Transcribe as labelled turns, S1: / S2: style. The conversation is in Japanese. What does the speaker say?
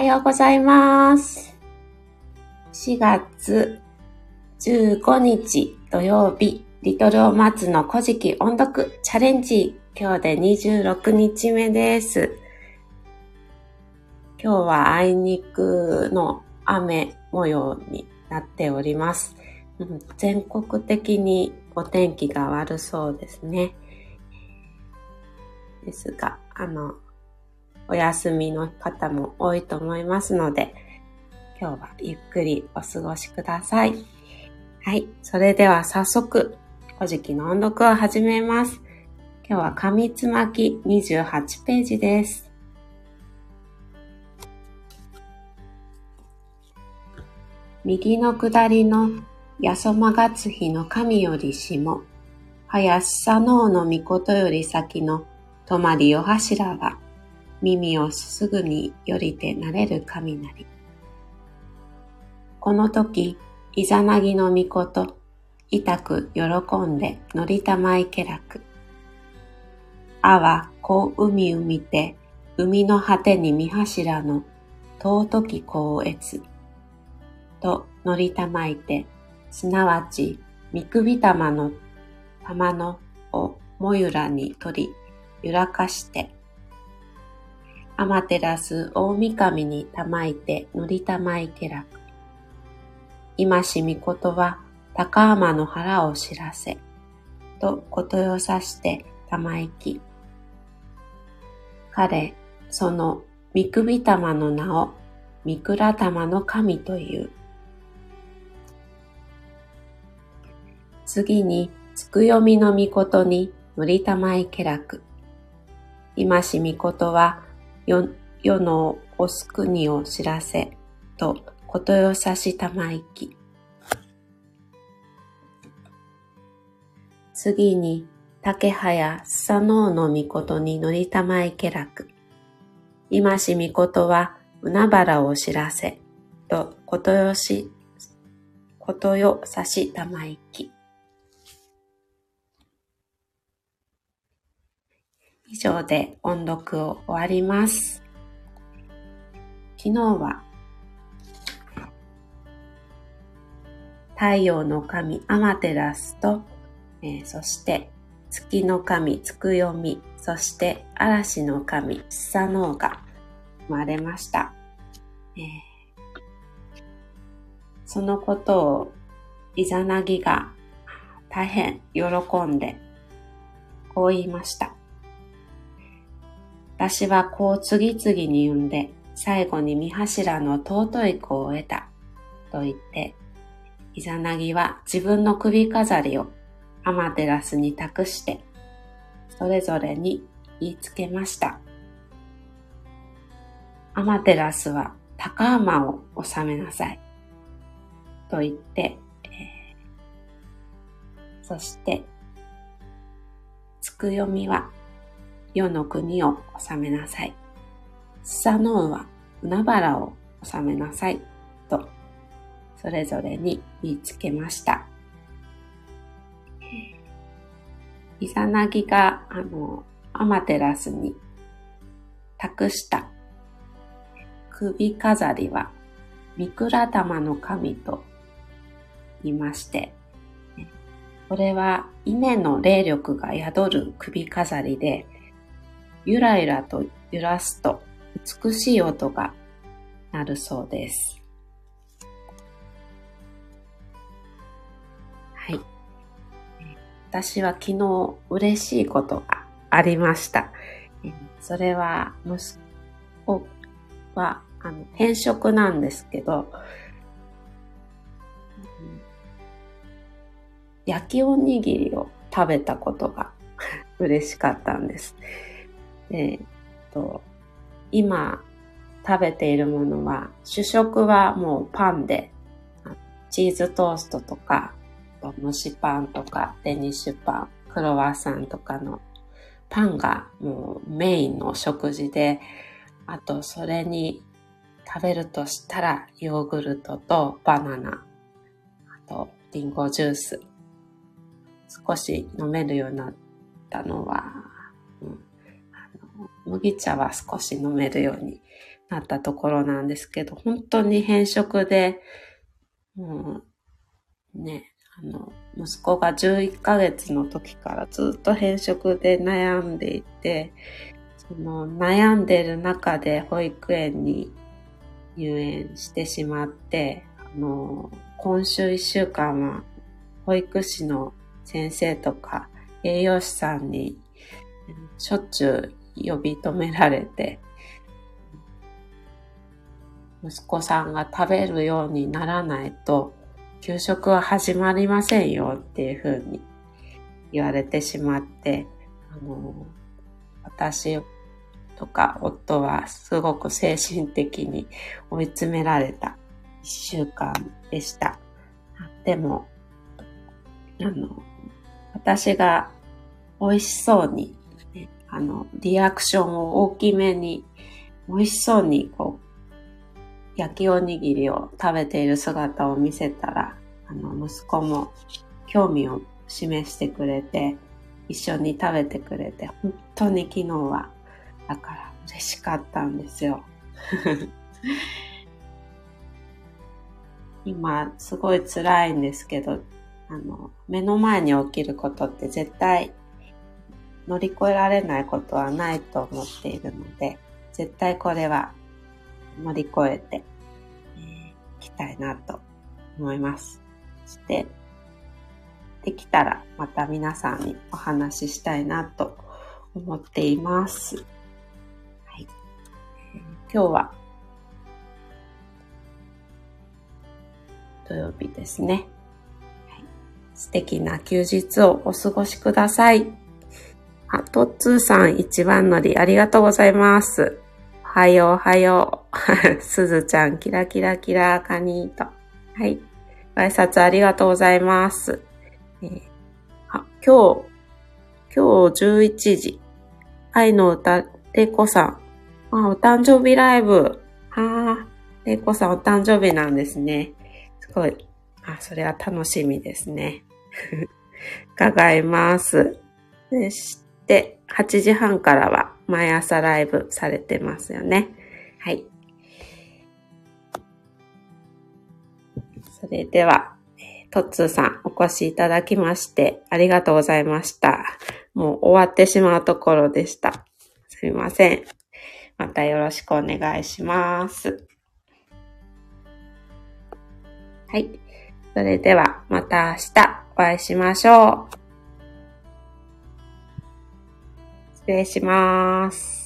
S1: はようございます。4月15日土曜日、リトルオマツの古事記音読チャレンジ。今日で26日目です。今日はあいにくの雨模様になっております。全国的にお天気が悪そうですね。ですが、あの、お休みの方も多いと思いますので、今日はゆっくりお過ごしください。はい。それでは早速、古事記の音読を始めます。今日は紙つまき28ページです。右の下りのやそまがつひの神より下、林佐能の御事より先の泊まりお柱が、耳をすぐによりてなれる雷。この時、イザナギの御事、痛く喜んで乗りたまいけらく。あはこう海を見て、海の果てに見柱の尊き光悦。と乗りたまいて、すなわち、みくびたまの玉のをもゆらに取り、揺らかして、アマテラス大神にたまいて乗りたまいけらく。今しみことは高天の腹を知らせ、とことよさしてたまいき。彼、そのみくびたまの名をみくらたまの神という。次に、つくよみのみことにのりたまいけらく。今しみことは、世のおすくにを知らせ、と、ことよさしたまいき。次に、竹早さのうのみことにのりたまいけらく。今しみことは、海原を知らせ、と、ことよし、ことよさしたまいき。以上で音読を終わります。昨日は太陽の神アマテラスと、えー、そして月の神つくよみ、そして嵐の神スサノオが生まれました。えー、そのことをイザナギが大変喜んでこう言いました。私はこう次々に読んで、最後に見柱の尊い子を得た。と言って、イザナギは自分の首飾りをアマテラスに託して、それぞれに言いつけました。アマテラスは高天を治めなさい。と言って、えー、そして、つくよみは世の国を治めなさい。スサノオは海原を治めなさい。と、それぞれに言いつけました。イザナギが、あの、アマテラスに託した首飾りは、ミクラ玉の神と言いまして、これは稲の霊力が宿る首飾りで、ゆらゆらと揺らすと美しい音が鳴るそうです。はい。私は昨日嬉しいことがありました。それは息子はあの転職なんですけど、焼きおにぎりを食べたことが嬉しかったんです。えー、っと、今食べているものは、主食はもうパンで、チーズトーストとか、蒸しパンとか、デニッシュパン、クロワッサンとかのパンがもうメインの食事で、あとそれに食べるとしたらヨーグルトとバナナ、あとリンゴジュース。少し飲めるようになったのは、うん、麦茶は少し飲めるようになったところなんですけど、本当に変色で、もう、ね、あの、息子が11ヶ月の時からずっと変色で悩んでいて、その悩んでる中で保育園に入園してしまって、あの、今週1週間は保育士の先生とか栄養士さんにしょっちゅう呼び止められて、息子さんが食べるようにならないと、給食は始まりませんよっていうふうに言われてしまって、あの、私とか夫はすごく精神的に追い詰められた一週間でした。でも、あの、私が美味しそうに、あの、リアクションを大きめに、美味しそうに、こう、焼きおにぎりを食べている姿を見せたら、あの、息子も興味を示してくれて、一緒に食べてくれて、本当に昨日は、だから嬉しかったんですよ。今、すごい辛いんですけど、あの、目の前に起きることって絶対乗り越えられないことはないと思っているので、絶対これは乗り越えて、い、えー、きたいなと思います。そして、できたらまた皆さんにお話ししたいなと思っています。はい、えー、今日は土曜日ですね。素敵な休日をお過ごしください。あ、トッツーさん一番乗りありがとうございます。おはようおはよう。すずちゃんキラキラキラカニーと。はい。ご挨拶ありがとうございます。えー、あ今日、今日11時。愛の歌、れいこさん。あ、お誕生日ライブ。ああ、れいこさんお誕生日なんですね。すごい。あ、それは楽しみですね。伺います。そして、8時半からは毎朝ライブされてますよね。はい。それでは、トッツーさんお越しいただきましてありがとうございました。もう終わってしまうところでした。すみません。またよろしくお願いします。はい。それではまた明日お会いしましょう。礼します。